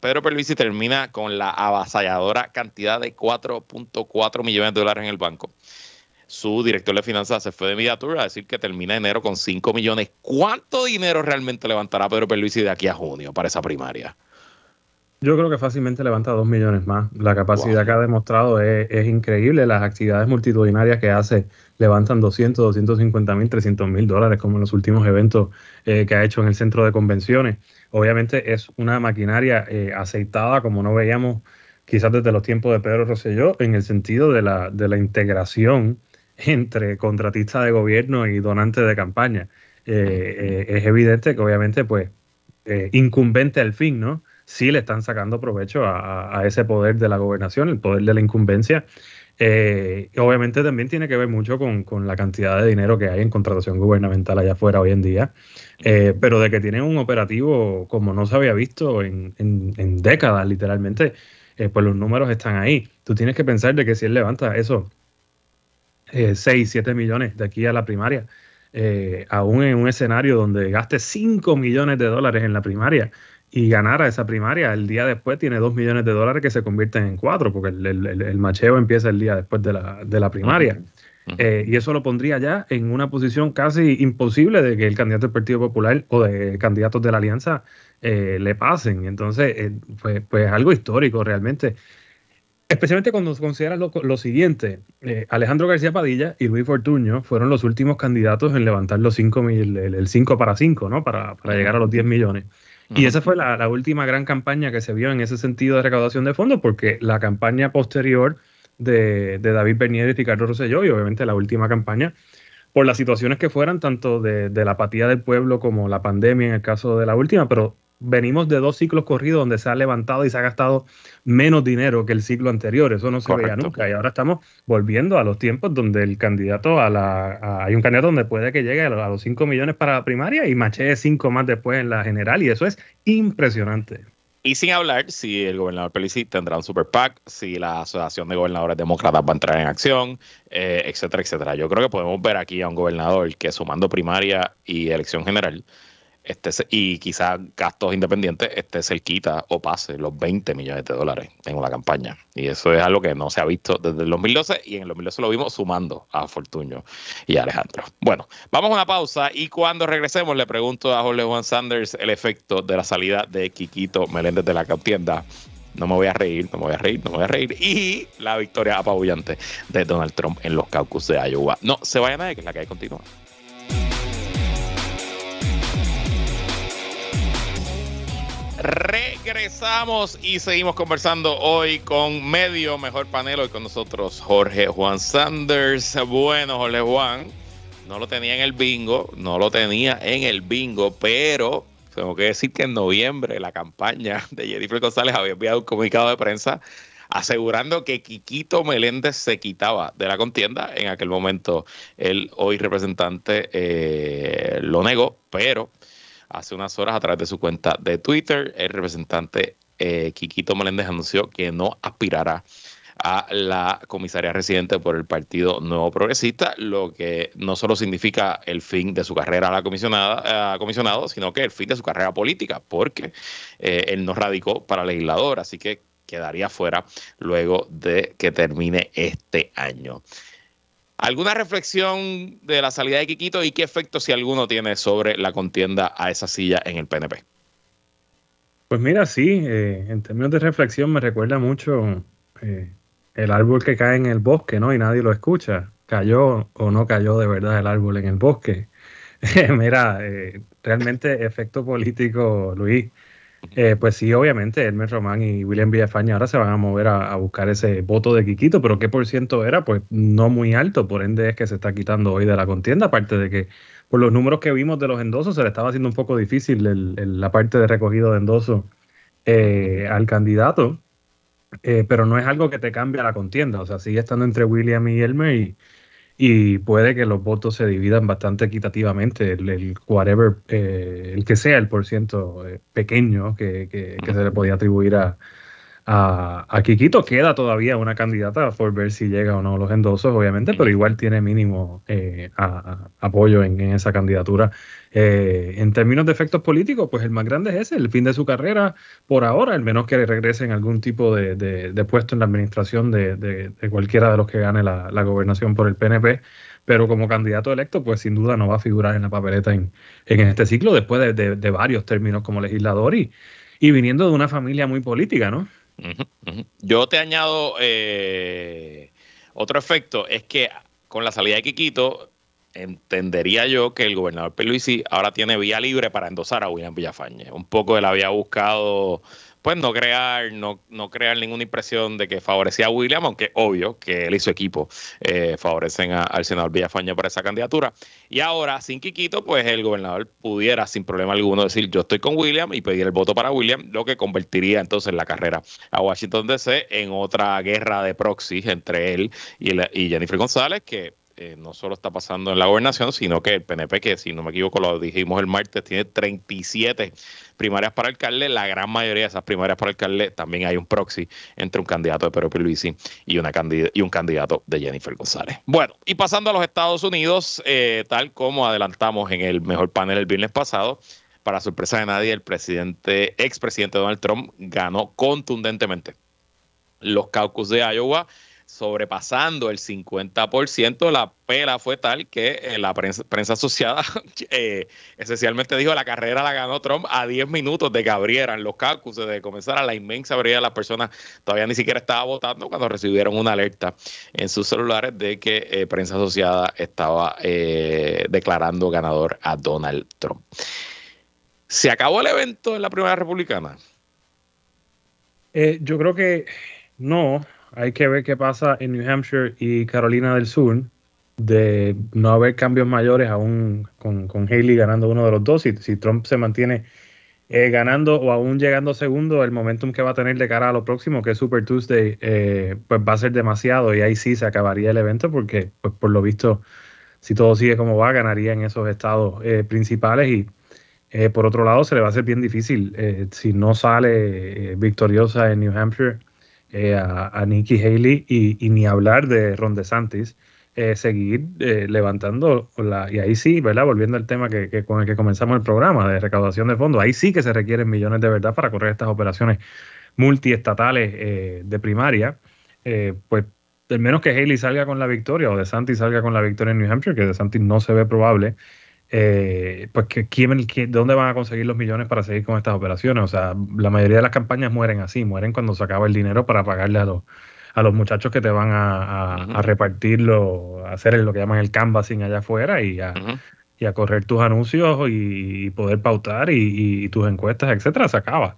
Pedro Perluisi termina con la avasalladora cantidad de 4.4 millones de dólares en el banco su director de finanzas se fue de Mediatur a decir que termina enero con 5 millones. ¿Cuánto dinero realmente levantará Pedro Perluisi de aquí a junio para esa primaria? Yo creo que fácilmente levanta 2 millones más. La capacidad que ha demostrado es, increíble. Las actividades multitudinarias que hace levantan 200, 250 mil, 300 mil dólares, como en los últimos eventos eh, que ha hecho en el centro de convenciones. Obviamente es una maquinaria eh, aceitada, como no veíamos quizás desde los tiempos de Pedro Rosselló, en el sentido de la, de la integración entre contratistas de gobierno y donantes de campaña. Eh, eh, es evidente que obviamente, pues, eh, incumbente al fin, ¿no? Sí le están sacando provecho a, ese poder de la gobernación, el poder de la incumbencia. obviamente también tiene que ver mucho con, la cantidad de dinero que hay en contratación gubernamental allá afuera hoy en día, pero de que tienen un operativo como no se había visto en, en décadas, literalmente, pues los números están ahí. Tú tienes que pensar de que si él levanta eso 6, eh, 7 millones de aquí a la primaria, eh, aún en un escenario donde gaste 5 millones de dólares en la primaria y ganara esa primaria, el día después tiene 2 millones de dólares que se convierten en 4, porque el, macheo empieza el día después de la, primaria. Eh, y eso lo pondría ya en una posición casi imposible de que el candidato del Partido Popular o de candidatos de la alianza le pasen. Entonces, pues, pues algo histórico realmente. Especialmente cuando consideras lo, lo siguiente, eh, Alejandro García Padilla y Luis Fortuño fueron los últimos candidatos en levantar los 5 mil, el 5 para 5, ¿no? Para, llegar a los 10 millones. Y esa fue la, última gran campaña que se vio en ese sentido de recaudación de fondos, porque la campaña posterior de, David Bernier y Ricardo Rosselló, y obviamente la última campaña, por las situaciones que fueran, tanto de, de la apatía del pueblo como la pandemia en el caso de la última, pero venimos de dos ciclos corridos donde se ha levantado y se ha gastado menos dinero que el ciclo anterior. Eso no se veía nunca. Y ahora estamos volviendo a los tiempos donde el candidato a la. hay un candidato donde puede que llegue a los 5 millones para la primaria y machee 5 más después en la general. Y eso es impresionante. Y sin hablar si el gobernador Pelici tendrá un super PAC, si la Asociación de Gobernadores Demócratas va a entrar en acción, eh, etcétera, etcétera. Yo creo que podemos ver aquí a un gobernador que sumando primaria y elección general este, y quizás gastos independientes esté cerquita o pase los 20 millones de dólares en una campaña. Y eso es algo que no se ha visto desde el 2012 y en el 2012 lo vimos sumando a Fortuño y a Alejandro. Bueno, vamos a una pausa y cuando regresemos le pregunto a Jorge Juan Sanders el efecto de la salida de Quiquito Meléndez de la contienda. No me voy a reír, no me voy a reír, no me voy a reír. Y la victoria apabullante de Donald Trump en los caucus de Iowa. No se vayan a ver, que es la que hay continúa. Regresamos y seguimos conversando hoy con medio mejor panel. Hoy con nosotros Jorge Juan Sanders. Bueno, Jorge Juan, no lo tenía en el bingo, no lo tenía en el bingo, pero tengo que decir que en noviembre la campaña de Jennifer González había enviado un comunicado de prensa asegurando que Quiquito Meléndez se quitaba de la contienda. En aquel momento el hoy representante eh, lo negó, pero hace unas horas a través de su cuenta de Twitter. El representante eh, Quiquito Meléndez anunció que no aspirará a la comisaría residente por el Partido Nuevo Progresista, lo que no solo significa el fin de su carrera a la comisionada, comisionado, sino que el fin de su carrera política, porque eh, él no radicó para legislador, así que quedaría fuera luego de que termine este año. ¿Alguna reflexión de la salida de Quiquito y qué efecto, si alguno, tiene sobre la contienda a esa silla en el PNP? Pues mira, sí, eh, en términos de reflexión me recuerda mucho eh, el árbol que cae en el bosque, ¿no? Y nadie lo escucha. ¿Cayó o no cayó de verdad el árbol en el bosque? mira, eh, realmente efecto político, Luis. Pues sí, obviamente, Hermes Román y William Villafaña ahora se van a mover a, buscar ese voto de Quiquito, pero ¿qué por ciento era? Pues no muy alto, por ende es que se está quitando hoy de la contienda, aparte de que por los números que vimos de los endosos, se le estaba haciendo un poco difícil la parte de recogido de endosos eh, al candidato, eh, pero no es algo que te cambie la contienda, o sea, sigue estando entre William y Elmer y, y puede que los votos se dividan bastante equitativamente, el, whatever, eh, el que sea el por ciento pequeño que, que se le podía atribuir a, a, a, Kikito queda todavía una candidata por ver si llega o no los endosos, obviamente, pero igual tiene mínimo eh, apoyo en, esa candidatura. Eh, en términos de efectos políticos, pues el más grande es ese, el fin de su carrera por ahora, al menos que regrese en algún tipo de, puesto en la administración de, cualquiera de los que gane la, gobernación por el PNP pero como candidato electo, pues sin duda no va a figurar en la papeleta en, en este ciclo, después de, varios términos como legislador y, y viniendo de una familia muy política, ¿no? Yo te añado eh, otro efecto, es que con la salida de Quiquito, entendería yo que el gobernador Peluisi ahora tiene vía libre para endosar a William Villafañe. Un poco él había buscado pues no crear, no, no crear ninguna impresión de que favorecía a William, aunque obvio que él y su equipo eh, favorecen al senador Villafaña para esa candidatura. Y ahora, sin Quiquito, pues el gobernador pudiera sin problema alguno decir yo estoy con William y pedir el voto para William, lo que convertiría entonces la carrera a Washington DC en otra guerra de proxy entre él y, y Jennifer González, que eh, no solo está pasando en la gobernación, sino que el PNP, que si no me equivoco lo dijimos el martes, tiene 37 primarias para alcalde. La gran mayoría de esas primarias para alcalde también hay un proxy entre un candidato de Pedro Pierluisi y, una y un candidato de Jennifer González. Bueno, y pasando a los Estados Unidos, eh, tal como adelantamos en el mejor panel el viernes pasado, para sorpresa de nadie, el presidente, expresidente Donald Trump ganó contundentemente los caucus de Iowa sobrepasando el 50%, la pela fue tal que eh, la prensa, asociada eh, esencialmente dijo la carrera la ganó Trump a 10 minutos de que abrieran los cálculos, de comenzar a la inmensa mayoría de las personas todavía ni siquiera estaba votando cuando recibieron una alerta en sus celulares de que eh, prensa asociada estaba declarando ganador a Donald Trump. ¿Se acabó el evento en la primera republicana? yo creo que no, hay que ver qué pasa en New Hampshire y Carolina del Sur, de no haber cambios mayores aún con, con Haley ganando uno de los dos. Si, si Trump se mantiene eh, ganando o aún llegando segundo, el momentum que va a tener de cara a lo próximo, que es Super Tuesday, eh, pues va a ser demasiado y ahí sí se acabaría el evento porque, pues por lo visto, si todo sigue como va, ganaría en esos estados eh, principales y por otro lado se le va a hacer bien difícil si no sale victoriosa en New Hampshire eh, a, Nikki Haley y, ni hablar de Ron DeSantis, eh, seguir eh, levantando la, y ahí sí, ¿verdad? Volviendo al tema que, con el que comenzamos el programa de recaudación de fondos, ahí sí que se requieren millones de verdad para correr estas operaciones multiestatales de primaria, pues al menos que Haley salga con la victoria o DeSantis salga con la victoria en New Hampshire, que DeSantis no se ve probable, eh, pues que, ¿de dónde van a conseguir los millones para seguir con estas operaciones? O sea, la mayoría de las campañas mueren así, mueren cuando se acaba el dinero para pagarle a los, a los muchachos que te van a, a, repartirlo, a hacer lo que llaman el canvassing allá afuera y a, y a correr tus anuncios y, poder pautar y, tus encuestas, etcétera, se acaba.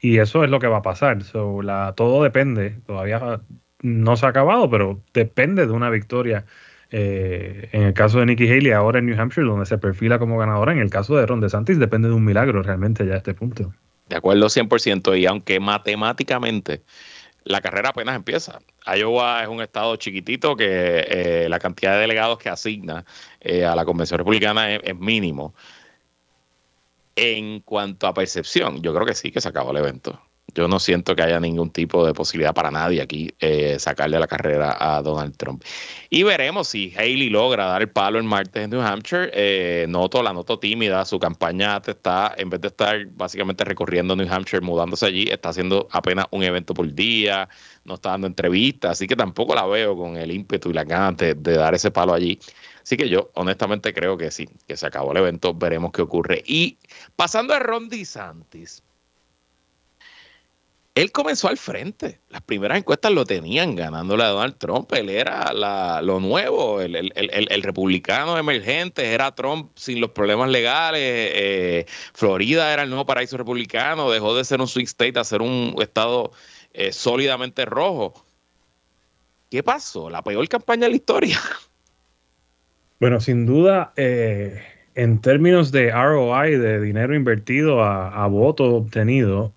Y eso es lo que va a pasar. So, la, todo depende, todavía no se ha acabado, pero depende de una victoria eh, en el caso de Nikki Haley, ahora en New Hampshire, donde se perfila como ganadora, en el caso de Ron DeSantis, depende de un milagro realmente ya a este punto. De acuerdo 100%, y aunque matemáticamente la carrera apenas empieza. Iowa es un estado chiquitito que eh, la cantidad de delegados que asigna eh, a la Convención Republicana es, mínimo. En cuanto a percepción, yo creo que sí que se acabó el evento. Yo no siento que haya ningún tipo de posibilidad para nadie aquí eh, sacarle la carrera a Donald Trump. Y veremos si Haley logra dar el palo el martes en New Hampshire. Eh, noto, la noto tímida. Su campaña está, en vez de estar básicamente recorriendo New Hampshire, mudándose allí, está haciendo apenas un evento por día, no está dando entrevistas, así que tampoco la veo con el ímpetu y la ganas de, de dar ese palo allí. Así que yo honestamente creo que sí, que se acabó el evento, veremos qué ocurre. Y pasando a Ron DeSantis, él comenzó al frente. Las primeras encuestas lo tenían ganándole a Donald Trump. Él era lo nuevo, el, republicano emergente, era Trump sin los problemas legales. Eh, Florida era el nuevo paraíso republicano, dejó de ser un swing state a ser un estado eh, sólidamente rojo. ¿Qué pasó? La peor campaña de la historia. Bueno, sin duda, eh, en términos de ROI, de dinero invertido a, a voto obtenido,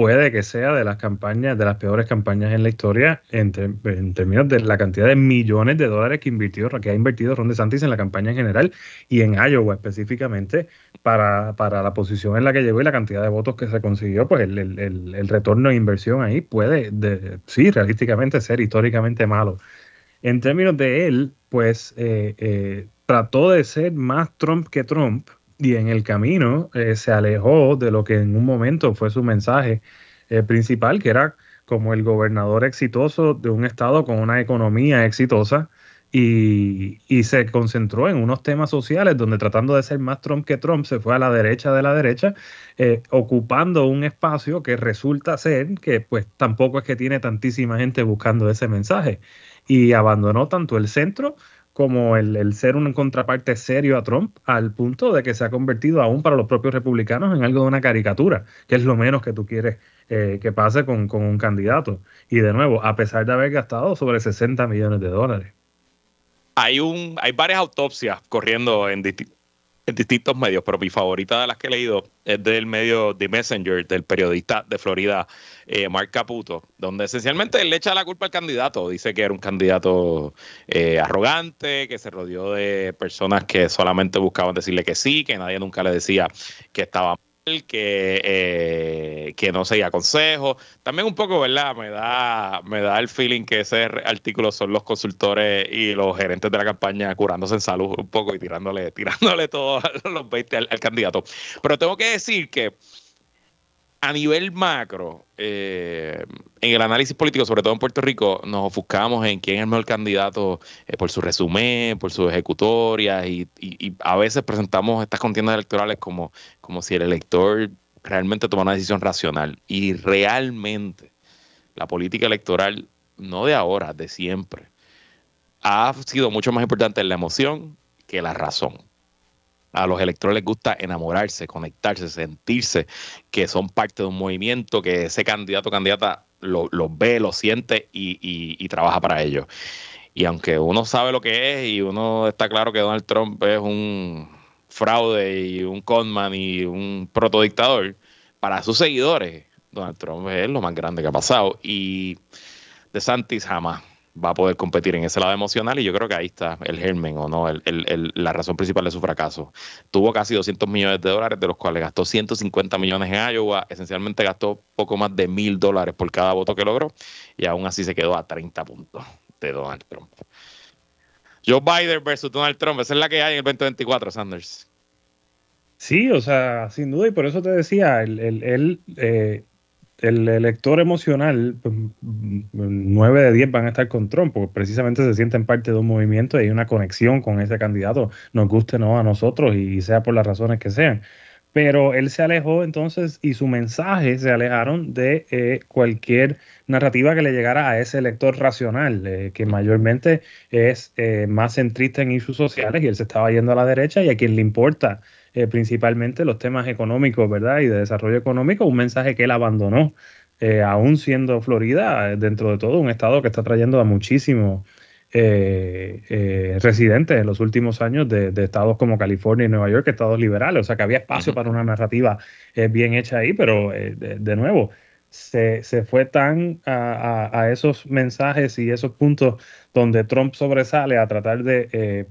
puede que sea de las campañas, de las peores campañas en la historia en, términos de la cantidad de millones de dólares que, invirtió, que ha invertido Ron DeSantis en la campaña en general y en Iowa específicamente para, la posición en la que llegó y la cantidad de votos que se consiguió, pues el, retorno de inversión ahí puede, de, sí, realísticamente ser históricamente malo. En términos de él, pues eh, eh, trató de ser más Trump que Trump y en el camino eh, se alejó de lo que en un momento fue su mensaje eh, principal, que era como el gobernador exitoso de un estado con una economía exitosa y, se concentró en unos temas sociales donde tratando de ser más Trump que Trump se fue a la derecha de la derecha, eh, ocupando un espacio que resulta ser que pues tampoco es que tiene tantísima gente buscando ese mensaje. Y abandonó tanto el centro como el, ser un contraparte serio a Trump, al punto de que se ha convertido aún para los propios republicanos en algo de una caricatura, que es lo menos que tú quieres eh, que pase con, un candidato. Y de nuevo, a pesar de haber gastado sobre 60 millones de dólares. Hay, un, hay varias autopsias corriendo en, en distintos medios, pero mi favorita de las que he leído es del medio The Messenger, del periodista de Florida, eh, Mark Caputo, donde esencialmente él le echa la culpa al candidato. Dice que era un candidato eh, arrogante, que se rodeó de personas que solamente buscaban decirle que sí, que nadie nunca le decía que estaba que, eh, que no seguía consejos. También un poco, ¿verdad? Me da, me da el feeling que ese artículo son los consultores y los gerentes de la campaña curándose en salud un poco y tirándole, tirándole todos los 20 al candidato. Pero tengo que decir que a nivel macro, eh, en el análisis político, sobre todo en Puerto Rico, nos ofuscamos en quién es el mejor candidato eh, por su resumen, por su ejecutoria, y, a veces presentamos estas contiendas electorales como, como si el elector realmente tomara una decisión racional. Y realmente la política electoral, no de ahora, de siempre, ha sido mucho más importante la emoción que la razón a los electores les gusta enamorarse, conectarse, sentirse que son parte de un movimiento, que ese candidato o candidata lo, ve, lo siente y, trabaja para ello. Y aunque uno sabe lo que es y uno está claro que Donald Trump es un fraude y un conman y un protodictador, para sus seguidores, Donald Trump es lo más grande que ha pasado. Y de Santis jamás va a poder competir en ese lado emocional y yo creo que ahí está el germen o no, la razón principal de su fracaso. Tuvo casi 200 millones de dólares, de los cuales gastó 150 millones en Iowa, esencialmente gastó poco más de mil dólares por cada voto que logró y aún así se quedó a 30 puntos de Donald Trump. Joe Biden versus Donald Trump, esa es la que hay en el 2024, Sanders. Sí, o sea, sin duda, y por eso te decía, él, eh, el elector emocional, pues, nueve de diez van a estar con Trump, porque precisamente se sienten parte de un movimiento y hay una conexión con ese candidato, nos guste o no a nosotros y sea por las razones que sean. Pero él se alejó entonces y su mensaje se alejaron de eh, cualquier narrativa que le llegara a ese elector racional, eh, que mayormente es eh, más centrista en issues sociales y él se estaba yendo a la derecha y a quien le importa eh, principalmente los temas económicos, ¿verdad? Y de desarrollo económico, un mensaje que él abandonó, eh, aún siendo Florida, dentro de todo, un estado que está trayendo a muchísimos eh, residentes en los últimos años de, estados como California y Nueva York, estados liberales, o sea que había espacio para una narrativa bien hecha ahí, pero de, nuevo, se, fue tan a, esos mensajes y esos puntos donde Trump sobresale a tratar de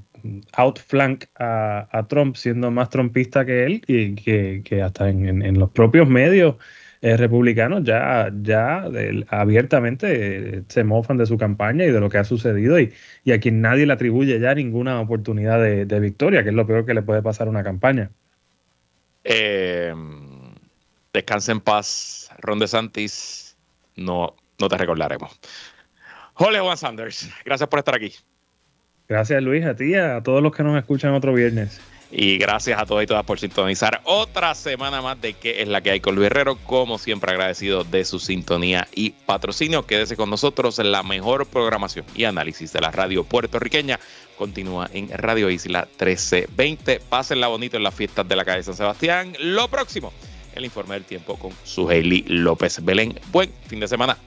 outflank a, Trump siendo más trumpista que él y que, hasta en, los propios medios eh, republicanos ya, ya abiertamente eh, se mofan de su campaña y de lo que ha sucedido y, a quien nadie le atribuye ya ninguna oportunidad de, victoria, que es lo peor que le puede pasar a una campaña. Eh, descansa en paz, Ron DeSantis, no, no te recordaremos. Hola Juan Sanders, gracias por estar aquí. Gracias Luis, a ti a todos los que nos escuchan otro viernes. Y gracias a todos y todas por sintonizar otra semana más de qué es la que hay con Luis Herrero. Como siempre agradecido de su sintonía y patrocinio. Quédese con nosotros en la mejor programación y análisis de la radio puertorriqueña. Continúa en Radio Isla 1320. Pásenla bonito en las fiestas de la calle San Sebastián. Lo próximo, el informe del tiempo con su López Belén. Buen fin de semana.